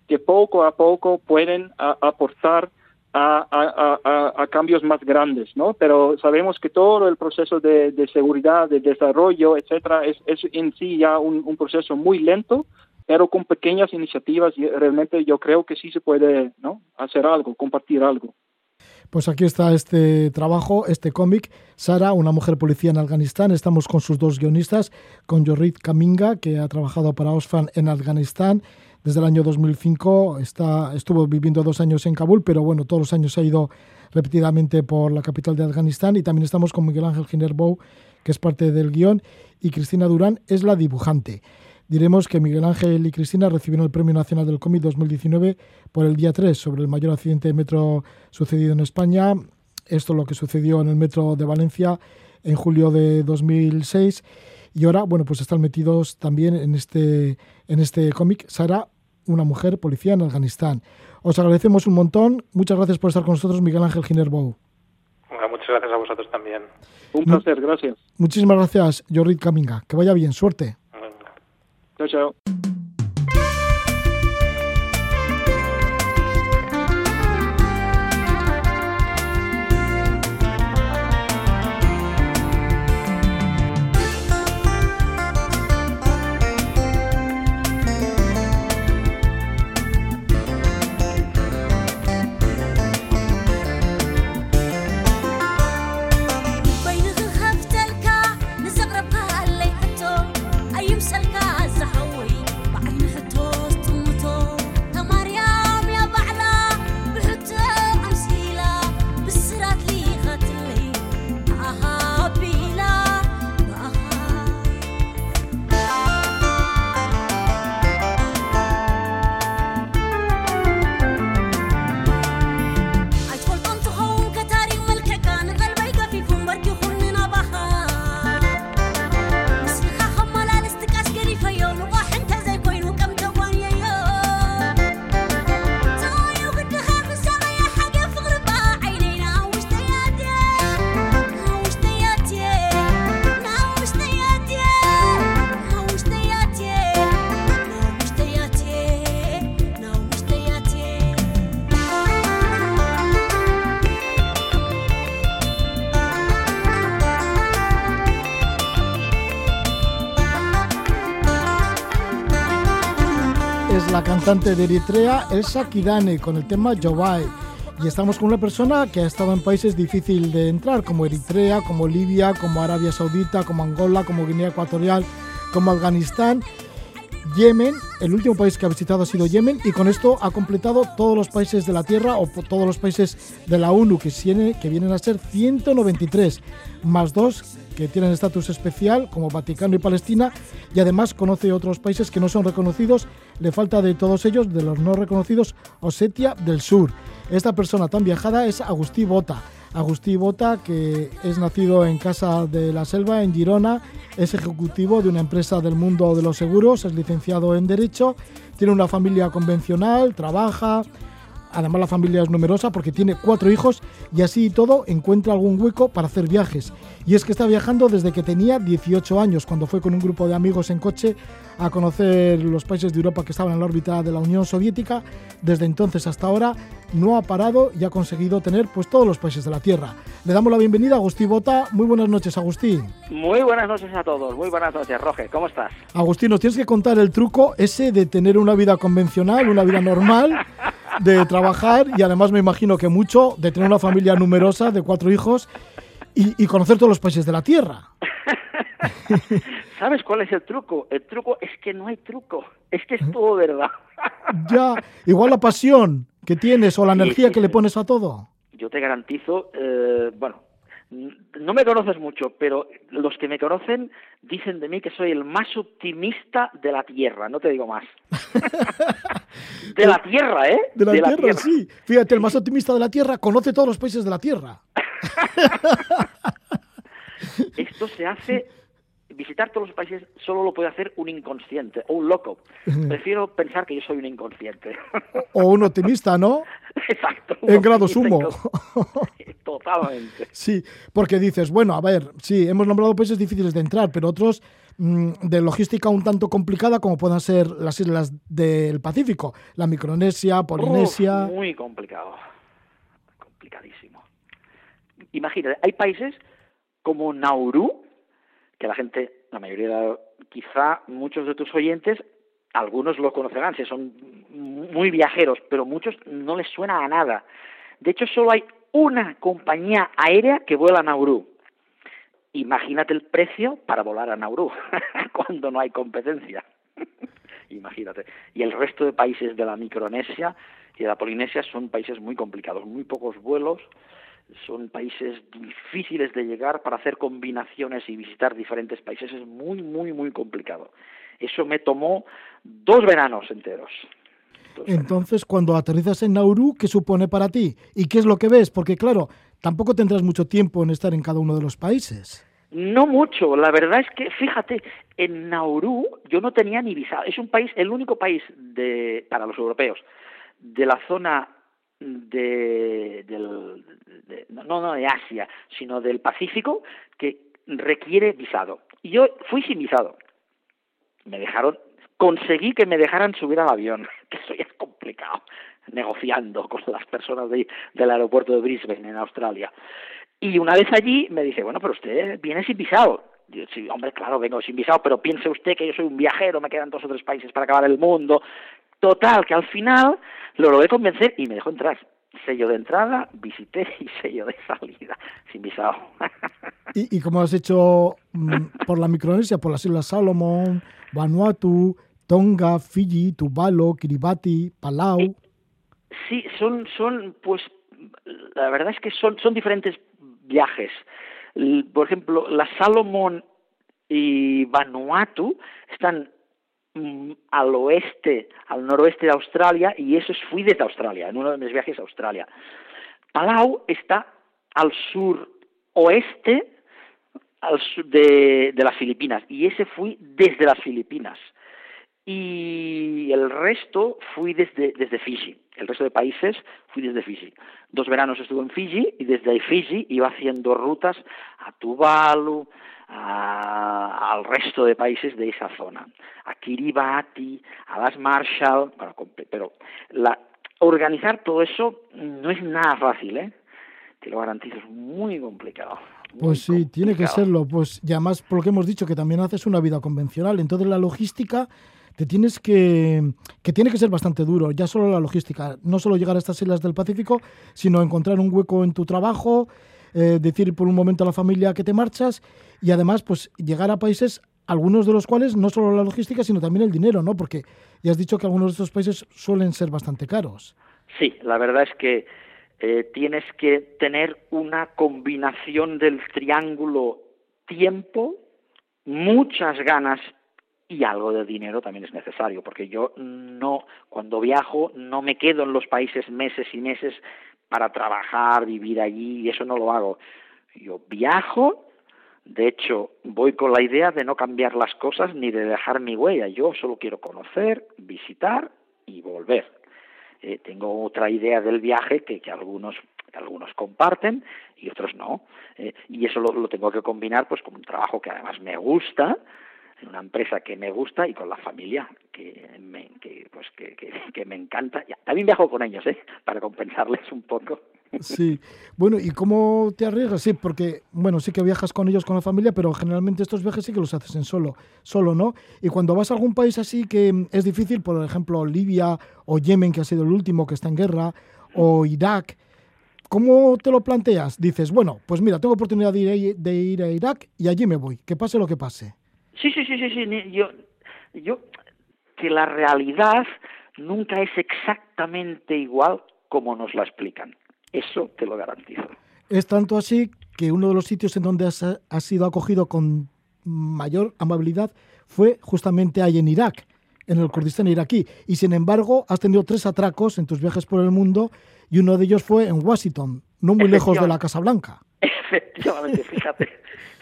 que poco a poco pueden aportar a, cambios más grandes, ¿no? Pero sabemos que todo el proceso de, seguridad, de desarrollo, etcétera, es, en sí ya un, proceso muy lento, pero con pequeñas iniciativas realmente yo creo que sí se puede, ¿no? Hacer algo, compartir algo. Pues aquí está este trabajo, este cómic. Sara, una mujer policía en Afganistán. Estamos con sus dos guionistas, con Yorit Kaminga, que ha trabajado para Osfan en Afganistán, desde el año 2005. Está, estuvo viviendo dos años en Kabul, pero bueno, todos los años ha ido repetidamente por la capital de Afganistán. Y también estamos con Miguel Ángel Ginerbou, que es parte del guion, y Cristina Durán es la dibujante. Diremos que Miguel Ángel y Cristina recibieron el Premio Nacional del Cómic 2019 por el día 3 sobre el mayor accidente de metro sucedido en España. Esto es lo que sucedió en el metro de Valencia en julio de 2006 y ahora, bueno, pues están metidos también en este, en este cómic. Sara, una mujer policía en Afganistán. Os agradecemos un montón. Muchas gracias por estar con nosotros, Miguel Ángel Ginerbou. muchas gracias a vosotros también. Un placer, gracias. Muchísimas gracias, Jorrit Caminga. Que vaya bien, suerte. 小小 cantante de Eritrea, Elsa Kidane, con el tema Jobai. Y estamos con una persona que ha estado en países difíciles de entrar, como Eritrea, como Libia, como Arabia Saudita, como Angola, como Guinea Ecuatorial, como Afganistán, Yemen. El último país que ha visitado ha sido Yemen y con esto ha completado todos los países de la Tierra o todos los países de la ONU, que, que vienen a ser 193, más dos que tienen estatus especial, como Vaticano y Palestina, y además conoce otros países que no son reconocidos. Le falta de todos ellos, de los no reconocidos, Osetia del Sur. Esta persona tan viajada es Agustí Bota. Agustí Bota, que es nacido en Casa de la Selva, en Girona, es ejecutivo de una empresa del mundo de los seguros, es licenciado en Derecho, tiene una familia convencional, trabaja, Además la familia es numerosa porque tiene cuatro hijos y así y todo encuentra algún hueco para hacer viajes. Y es que está viajando desde que tenía 18 años, cuando fue con un grupo de amigos en coche a conocer los países de Europa que estaban en la órbita de la Unión Soviética. Desde entonces hasta ahora no ha parado y ha conseguido tener pues todos los países de la Tierra. Le damos la bienvenida a Agustín Bota. Muy buenas noches, Agustín. Muy buenas noches a todos. Muy buenas noches, Roge. ¿Cómo estás? Agustín, nos tienes que contar el truco ese de tener una vida convencional, una vida normal, de trabajar y además me imagino que mucho de tener una familia numerosa de cuatro hijos y, y conocer todos los países de la Tierra. ¿Sabes cuál es el truco? El truco es que no hay truco, es que es todo verdad. ya, igual la pasión que tienes o la energía que le pones a todo. Yo te garantizo, eh, bueno, no me conoces mucho, pero los que me conocen dicen de mí que soy el más optimista de la Tierra, no te digo más. de la Tierra, ¿eh? De la, tierra, sí. Fíjate, el más optimista de la Tierra conoce todos los países de la Tierra. Esto se hace visitar todos los países solo lo puede hacer un inconsciente o un loco. Prefiero pensar que yo soy un inconsciente. O un optimista, ¿no? Exacto. En grado sumo. Totalmente. Sí, porque dices, bueno, a ver, sí, hemos nombrado países difíciles de entrar, pero otros mm, de logística un tanto complicada como puedan ser las islas del Pacífico, la Micronesia, Polinesia. muy complicado. Complicadísimo. Imagínate, hay países como Nauru, que la gente, la mayoría, quizá muchos de tus oyentes, algunos lo conocerán, si son muy viajeros, pero muchos no les suena a nada. De hecho, solo hay una compañía aérea que vuela a Nauru. Imagínate el precio para volar a Nauru cuando no hay competencia. Imagínate. Y el resto de países de la Micronesia y de la Polinesia son países muy complicados, muy pocos vuelos, son países difíciles de llegar para hacer combinaciones y visitar diferentes países. Es muy, muy, muy complicado. Eso me tomó dos veranos enteros. Entonces, cuando aterrizas en Nauru, ¿qué supone para ti? ¿Y qué es lo que ves? Porque, claro, tampoco tendrás mucho tiempo en estar en cada uno de los países. No mucho, la verdad es que, fíjate, en Nauru yo no tenía ni visado. Es un país, el único país de, para los europeos de la zona de, del, no, no de Asia, sino del Pacífico, que requiere visado. Y yo fui sin visado. Me dejaron, conseguí que me dejaran subir al avión, que eso ya es complicado, negociando con las personas de, del aeropuerto de Brisbane, en Australia. Y una vez allí me dice, bueno, pero usted viene sin visado. Yo, sí, hombre, claro, vengo sin visado, pero piense usted que yo soy un viajero, me quedan dos o tres países para acabar el mundo, Total, que al final lo logré convencer y me dejó entrar. Sello de entrada, visité y sello de salida, sin visado. ¿Y, y cómo has hecho mm, por la Micronesia, por las Islas Salomón, Vanuatu, Tonga, Fiji, Tuvalu, Kiribati, Palau? Sí, son, son, pues, la verdad es que son, son diferentes viajes. Por ejemplo, las Salomón y Vanuatu están al oeste, al noroeste de Australia, y eso fui desde Australia, en uno de mis viajes a Australia. Palau está al sur oeste al sur de, de las Filipinas, y ese fui desde las Filipinas. Y el resto fui desde, desde Fiji. El resto de países fui desde Fiji. Dos veranos estuve en Fiji y desde Fiji iba haciendo rutas a Tuvalu, a, al resto de países de esa zona, a Kiribati, a las Marshall, bueno, pero la, organizar todo eso no es nada fácil, ¿eh? Te lo garantizo, es muy complicado. pues sí, tiene que serlo. Pues y además, por lo que hemos dicho, que también haces una vida convencional. Entonces la logística te tienes que, que tiene que ser bastante duro, ya solo la logística, no solo llegar a estas islas del Pacífico, sino encontrar un hueco en tu trabajo, eh, decir por un momento a la familia que te marchas y además pues llegar a países algunos de los cuales no solo la logística sino también el dinero, ¿no? Porque ya has dicho que algunos de estos países suelen ser bastante caros. Sí, la verdad es que eh, tienes que tener una combinación del triángulo tiempo, muchas ganas y algo de dinero también es necesario, porque yo no, cuando viajo, no me quedo en los países meses y meses para trabajar, vivir allí, y eso no lo hago. Yo viajo, de hecho, voy con la idea de no cambiar las cosas ni de dejar mi huella. Yo solo quiero conocer, visitar y volver. Eh, tengo otra idea del viaje que, que algunos algunos comparten y otros no. Eh, y eso lo, lo, tengo que combinar pues con un trabajo que además me gusta en una empresa que me gusta y con la familia que me, que, pues, que, que, me encanta. También viajo con ellos, ¿eh? para compensarles un poco. Sí, bueno, ¿y cómo te arriesgas? Sí, porque, bueno, sí que viajas con ellos, con la familia, pero generalmente estos viajes sí que los haces en solo, solo, ¿no? Y cuando vas a algún país así que es difícil, por ejemplo, Libia o Yemen, que ha sido el último que está en guerra, o Irak, ¿cómo te lo planteas? Dices, bueno, pues mira, tengo oportunidad de ir, de ir a Irak y allí me voy, que pase lo que pase. Sí, sí, sí, sí, sí. Yo, yo, que la realidad nunca es exactamente igual como nos la explican. Eso te lo garantizo. Es tanto así que uno de los sitios en donde has, has sido acogido con mayor amabilidad fue justamente ahí en Irak, en el Kurdistán iraquí. Y sin embargo, has tenido tres atracos en tus viajes por el mundo y uno de ellos fue en Washington, no muy lejos de la Casa Blanca. Efectivamente, fíjate.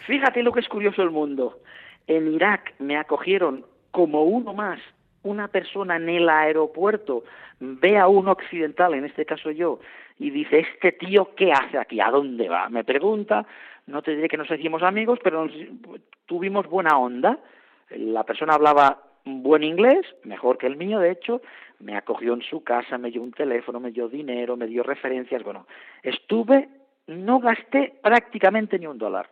Fíjate lo que es curioso el mundo. En Irak me acogieron como uno más, una persona en el aeropuerto ve a un occidental, en este caso yo, y dice, este tío, ¿qué hace aquí? ¿A dónde va? Me pregunta, no te diré que nos hicimos amigos, pero tuvimos buena onda. La persona hablaba buen inglés, mejor que el mío, de hecho, me acogió en su casa, me dio un teléfono, me dio dinero, me dio referencias, bueno, estuve, no gasté prácticamente ni un dólar.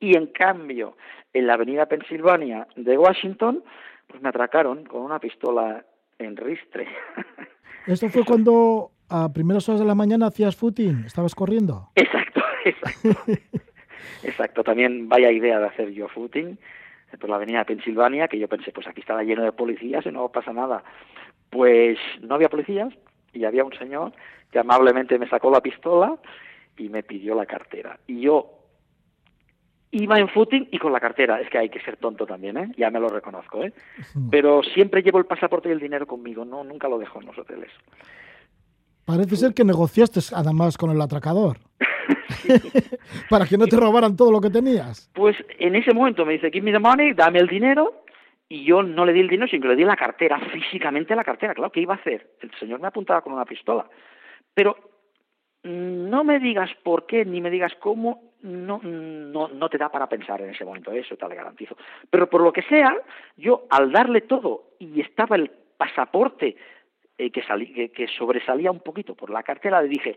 Y en cambio, en la avenida Pensilvania de Washington, pues me atracaron con una pistola en ristre. ¿Esto fue cuando a primeras horas de la mañana hacías footing? ¿Estabas corriendo? Exacto, exacto. exacto, también vaya idea de hacer yo footing por la avenida Pensilvania, que yo pensé, pues aquí estaba lleno de policías y no pasa nada. Pues no había policías y había un señor que amablemente me sacó la pistola y me pidió la cartera. Y yo iba en footing y con la cartera. Es que hay que ser tonto también, ¿eh? Ya me lo reconozco, ¿eh? Pero siempre llevo el pasaporte y el dinero conmigo, no nunca lo dejo en los hoteles. Parece ser que negociaste además con el atracador. Para que no te robaran todo lo que tenías. Pues en ese momento me dice, give me the money, dame el dinero. Y yo no le di el dinero, sino que le di la cartera, físicamente la cartera. Claro, ¿qué iba a hacer? El señor me apuntaba con una pistola. Pero no me digas por qué, ni me digas cómo, no, no, no te da para pensar en ese momento, eso te lo garantizo. Pero por lo que sea, yo al darle todo y estaba el pasaporte eh, que, salí, que, que, sobresalía un poquito por la cartera, le dije,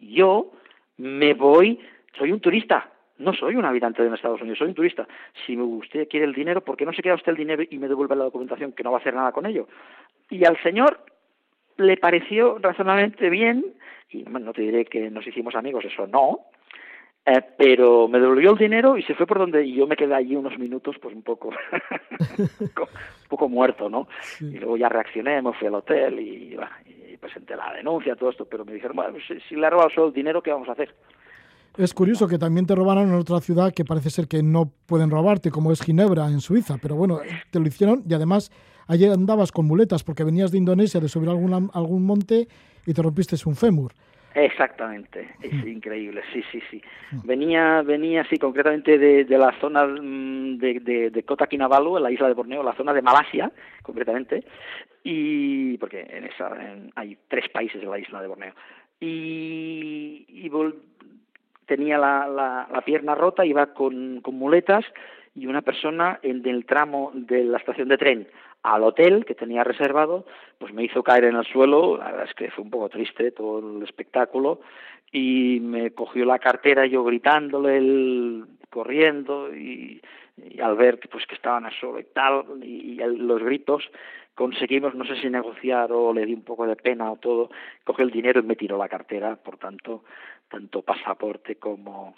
yo me voy, soy un turista, no soy un habitante de Estados Unidos, soy un turista. Si usted quiere el dinero, ¿por qué no se queda usted el dinero y me devuelve la documentación, que no va a hacer nada con ello? Y al señor le pareció razonablemente bien, y no te diré que nos hicimos amigos, eso no, eh, pero me devolvió el dinero y se fue por donde y yo me quedé allí unos minutos pues un poco un poco muerto no y luego ya reaccioné me fui al hotel y, presenté la denuncia todo esto pero me dijeron bueno si, si le ha robado solo el dinero qué vamos a hacer es curioso que también te robaron en otra ciudad que parece ser que no pueden robarte, como es Ginebra, en Suiza. Pero bueno, te lo hicieron y además ayer andabas con muletas porque venías de Indonesia de subir algún, algún monte y te rompiste un fémur. Exactamente, es increíble, sí, sí, sí. Venía, venía, sí, concretamente de, de la zona mm, de, de, de, Kota Kinabalu, en la isla de Borneo, la zona de Malasia, concretamente, y porque en esa hay tres países en la isla de Borneo. Y, y tenía la, la, la, pierna rota, iba con, con muletas y una persona en el tramo de la estación de tren al hotel que tenía reservado, pues me hizo caer en el suelo, la verdad es que fue un poco triste todo el espectáculo, y me cogió la cartera yo gritándole, corriendo, y, al ver que pues que estaban a solo y tal, y, los gritos, conseguimos, no sé si negociar o le di un poco de pena o todo, cogió el dinero y me tiró la cartera, por tanto, tanto pasaporte como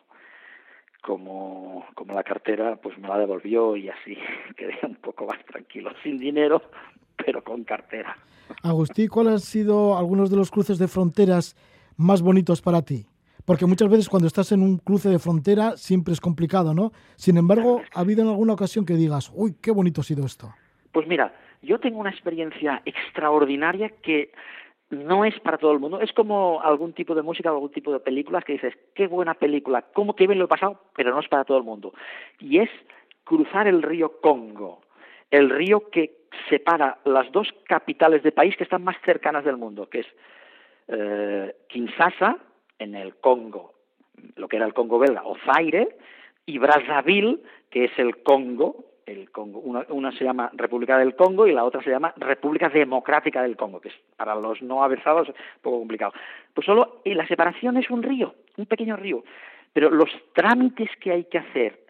como, como la cartera pues me la devolvió y así quedé un poco más tranquilo, sin dinero, pero con cartera. Agustín, ¿cuáles han sido algunos de los cruces de fronteras más bonitos para ti? Porque muchas veces cuando estás en un cruce de frontera siempre es complicado, ¿no? Sin embargo, ¿ha habido en alguna ocasión que digas, uy, qué bonito ha sido esto? Pues mira, yo tengo una experiencia extraordinaria que no es para todo el mundo. Es como algún tipo de música, algún tipo de películas que dices, qué buena película, cómo que bien lo he pasado, pero no es para todo el mundo. Y es cruzar el río Congo, el río que separa las dos capitales de país que están más cercanas del mundo, que es eh, Kinshasa, en el Congo, lo que era el Congo belga, o Zaire, y Brazzaville, que es el Congo, el Congo. Una, se llama República del Congo y la otra se llama República Democrática del Congo, que es para los no aversados un poco complicado. Pues solo y la separación es un río, un pequeño río. Pero los trámites que hay que hacer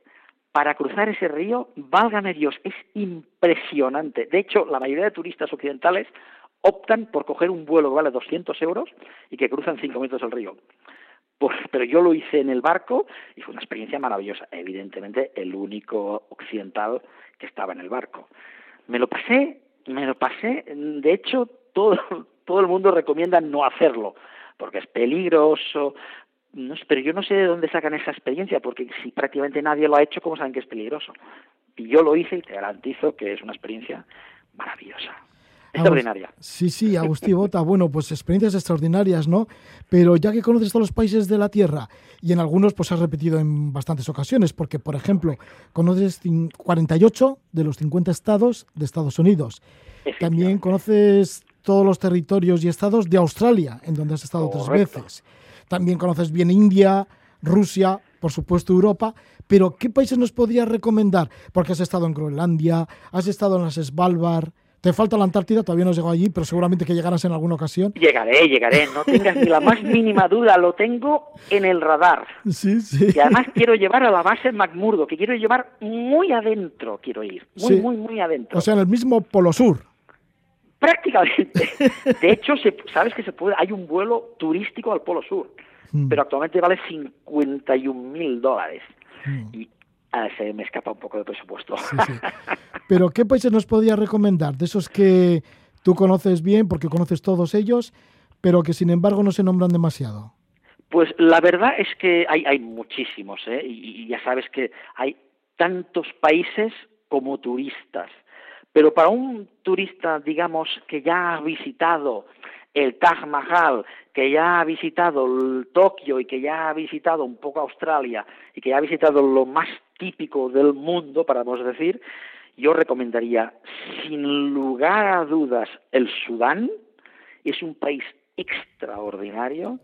para cruzar ese río, válgame Dios, es impresionante. De hecho, la mayoría de turistas occidentales optan por coger un vuelo que vale 200 euros y que cruzan 5 metros el río. Pues, pero yo lo hice en el barco y fue una experiencia maravillosa. Evidentemente, el único occidental que estaba en el barco. Me lo pasé, me lo pasé. De hecho, todo, todo el mundo recomienda no hacerlo, porque es peligroso. No, pero yo no sé de dónde sacan esa experiencia, porque si prácticamente nadie lo ha hecho, ¿cómo saben que es peligroso? Y yo lo hice y te garantizo que es una experiencia maravillosa. Extraordinaria. Sí, sí, Agustí Bota. Bueno, pues experiencias extraordinarias, ¿no? Pero ya que conoces todos los países de la Tierra y en algunos pues has repetido en bastantes ocasiones, porque por ejemplo, conoces 48 de los 50 estados de Estados Unidos. También conoces todos los territorios y estados de Australia, en donde has estado tres veces. También conoces bien India, Rusia, por supuesto Europa, pero ¿qué países nos podrías recomendar? Porque has estado en Groenlandia, has estado en las Svalbard, te falta la Antártida, todavía no has llegado allí, pero seguramente que llegarás en alguna ocasión. Llegaré, llegaré, no tengas ni la más mínima duda, lo tengo en el radar. Sí, sí. Y además quiero llevar a la base McMurdo, que quiero llevar muy adentro, quiero ir, muy, muy, muy adentro. O sea, en el mismo Polo Sur. Prácticamente. De hecho, se, sabes que se puede, hay un vuelo turístico al Polo Sur, hmm. pero actualmente vale 51 mil dólares. Hmm. Y ah, se me escapa un poco de presupuesto. Pero ¿qué países nos podría recomendar? De esos que tú conoces bien, porque conoces todos ellos, pero que sin embargo no se nombran demasiado. Pues la verdad es que hay, hay muchísimos, ¿eh? y ya sabes que hay tantos países como turistas. Pero para un turista, digamos, que ya ha visitado el Taj Mahal, que ya ha visitado el Tokio y que ya ha visitado un poco Australia y que ya ha visitado lo más típico del mundo, para decir, yo recomendaría sin lugar a dudas el Sudán. Es un país extraordinario,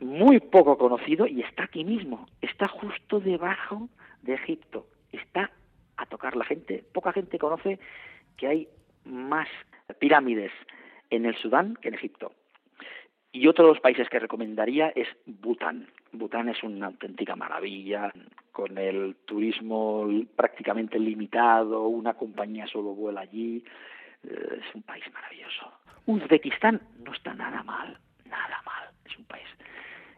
muy poco conocido y está aquí mismo, está justo debajo de Egipto, está a tocar la gente, poca gente conoce que hay más pirámides en el Sudán que en Egipto. Y otro de los países que recomendaría es Bután. Bután es una auténtica maravilla, con el turismo prácticamente limitado, una compañía solo vuela allí. Eh, es un país maravilloso. Uzbekistán no está nada mal, nada mal, es un país.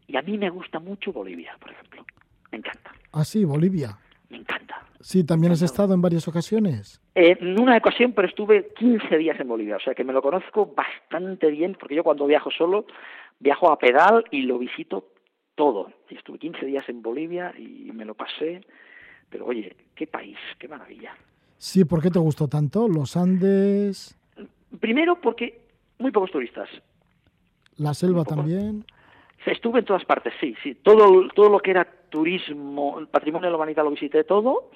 Y a mí me gusta mucho Bolivia, por ejemplo. Me encanta. Ah, sí, Bolivia. Me encanta. Sí, también has estado en varias ocasiones. Eh, en una ocasión, pero estuve 15 días en Bolivia, o sea que me lo conozco bastante bien, porque yo cuando viajo solo, viajo a pedal y lo visito todo. Y estuve 15 días en Bolivia y me lo pasé, pero oye, qué país, qué maravilla. Sí, ¿por qué te gustó tanto? ¿Los Andes? Primero porque muy pocos turistas. ¿La selva también? Estuve en todas partes, sí, sí. Todo, todo lo que era turismo, el patrimonio de la humanidad lo visité todo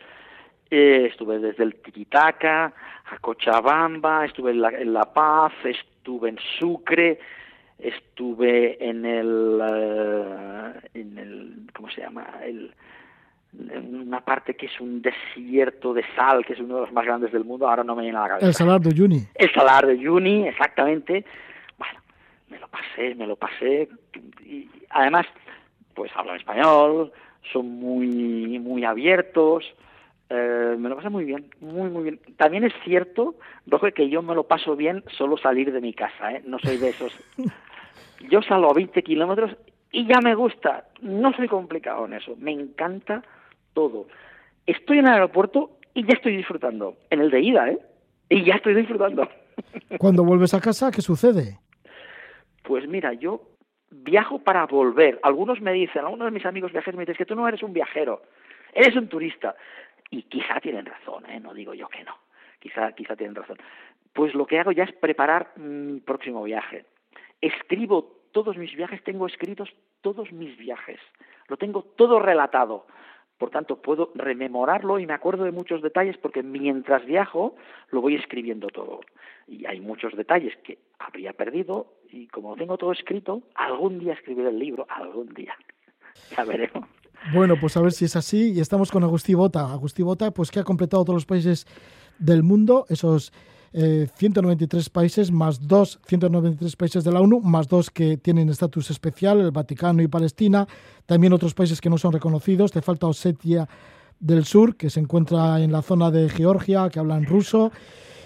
eh, estuve desde el Tiquitaca a Cochabamba, estuve en la, Paz, estuve en Sucre, estuve en el, en el ¿cómo se llama? El, en una parte que es un desierto de sal, que es uno de los más grandes del mundo, ahora no me viene a la cabeza. El Salar de Uyuni. El Salar de Uyuni, exactamente. Bueno, me lo pasé, me lo pasé. Y además, pues hablan español, son muy, muy abiertos, eh, me lo pasé muy bien, muy, muy bien. También es cierto, Roge, que yo me lo paso bien solo salir de mi casa, ¿eh? No soy de esos. Yo salgo a 20 kilómetros y ya me gusta. No soy complicado en eso. Me encanta todo. Estoy en el aeropuerto y ya estoy disfrutando. En el de ida, ¿eh? Y ya estoy disfrutando. Cuando vuelves a casa, ¿qué sucede? Pues mira, yo viajo para volver. Algunos me dicen, algunos de mis amigos viajeros me dicen que tú no eres un viajero, eres un turista. Y quizá tienen razón, ¿eh? no digo yo que no, quizá, quizá tienen razón. Pues lo que hago ya es preparar mi próximo viaje. Escribo todos mis viajes, tengo escritos todos mis viajes, lo tengo todo relatado. Por tanto, puedo rememorarlo y me acuerdo de muchos detalles porque mientras viajo lo voy escribiendo todo. Y hay muchos detalles que habría perdido y como lo tengo todo escrito, algún día escribiré el libro, algún día. Ya veremos. Bueno, pues a ver si es así. Y estamos con Agustí Bota. Agustí Bota, pues que ha completado todos los países del mundo, esos 193 eh, países, más dos 193 países de la ONU, más dos que tienen estatus especial, el Vaticano y Palestina. También otros países que no son reconocidos. Te falta Osetia del Sur, que se encuentra en la zona de Georgia, que hablan ruso.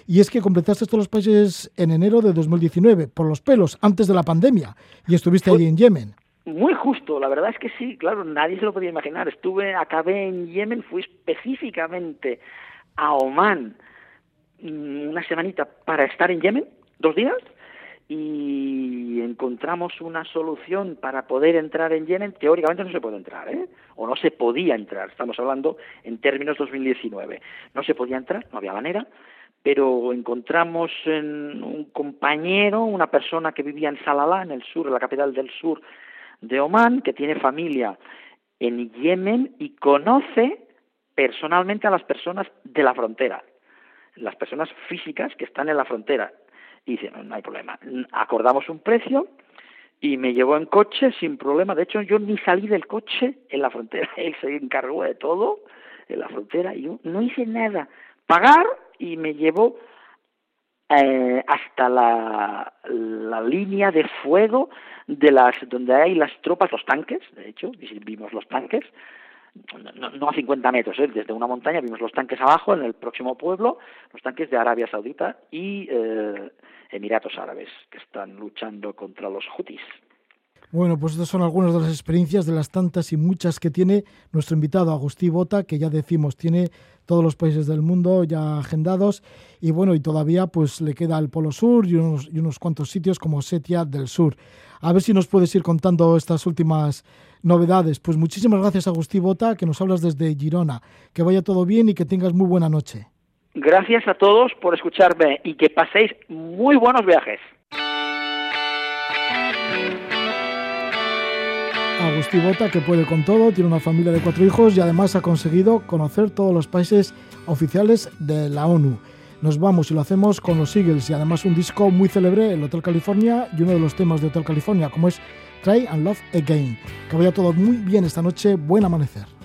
Y es que completaste todos los países en enero de 2019, por los pelos, antes de la pandemia, y estuviste allí en Yemen. Muy justo, la verdad es que sí, claro, nadie se lo podía imaginar. Estuve, acabé en Yemen, fui específicamente a Oman mm, una semanita para estar en Yemen, dos días, y encontramos una solución para poder entrar en Yemen. Teóricamente no se puede entrar, ¿eh? O no se podía entrar, estamos hablando en términos 2019. No se podía entrar, no había manera, pero encontramos en un compañero, una persona que vivía en Salalá, en el sur, en la capital del sur de Omán, que tiene familia en Yemen y conoce personalmente a las personas de la frontera, las personas físicas que están en la frontera. Y dice, no, no hay problema. Acordamos un precio y me llevó en coche sin problema. De hecho, yo ni salí del coche en la frontera. Él se encargó de todo en la frontera y yo no hice nada. Pagar y me llevó eh, hasta la, la línea de fuego de las donde hay las tropas, los tanques, de hecho, vimos los tanques, no, a 50 metros, ¿eh? desde una montaña vimos los tanques abajo en el próximo pueblo, los tanques de Arabia Saudita y eh, Emiratos Árabes que están luchando contra los hutis. Bueno, pues estas son algunas de las experiencias de las tantas y muchas que tiene nuestro invitado Agustín Bota, que ya decimos tiene todos los países del mundo ya agendados y bueno, y todavía pues le queda el Polo Sur y unos, y unos cuantos sitios como Setia del Sur. A ver si nos puedes ir contando estas últimas novedades. Pues muchísimas gracias Agustín Bota, que nos hablas desde Girona. Que vaya todo bien y que tengas muy buena noche. Gracias a todos por escucharme y que paséis muy buenos viajes. Agustín Bota, que puede con todo, tiene una familia de cuatro hijos y además ha conseguido conocer todos los países oficiales de la ONU. Nos vamos y lo hacemos con los Eagles y además un disco muy célebre, el Hotel California, y uno de los temas de Hotel California, como es Try and Love Again. Que vaya todo muy bien esta noche, buen amanecer.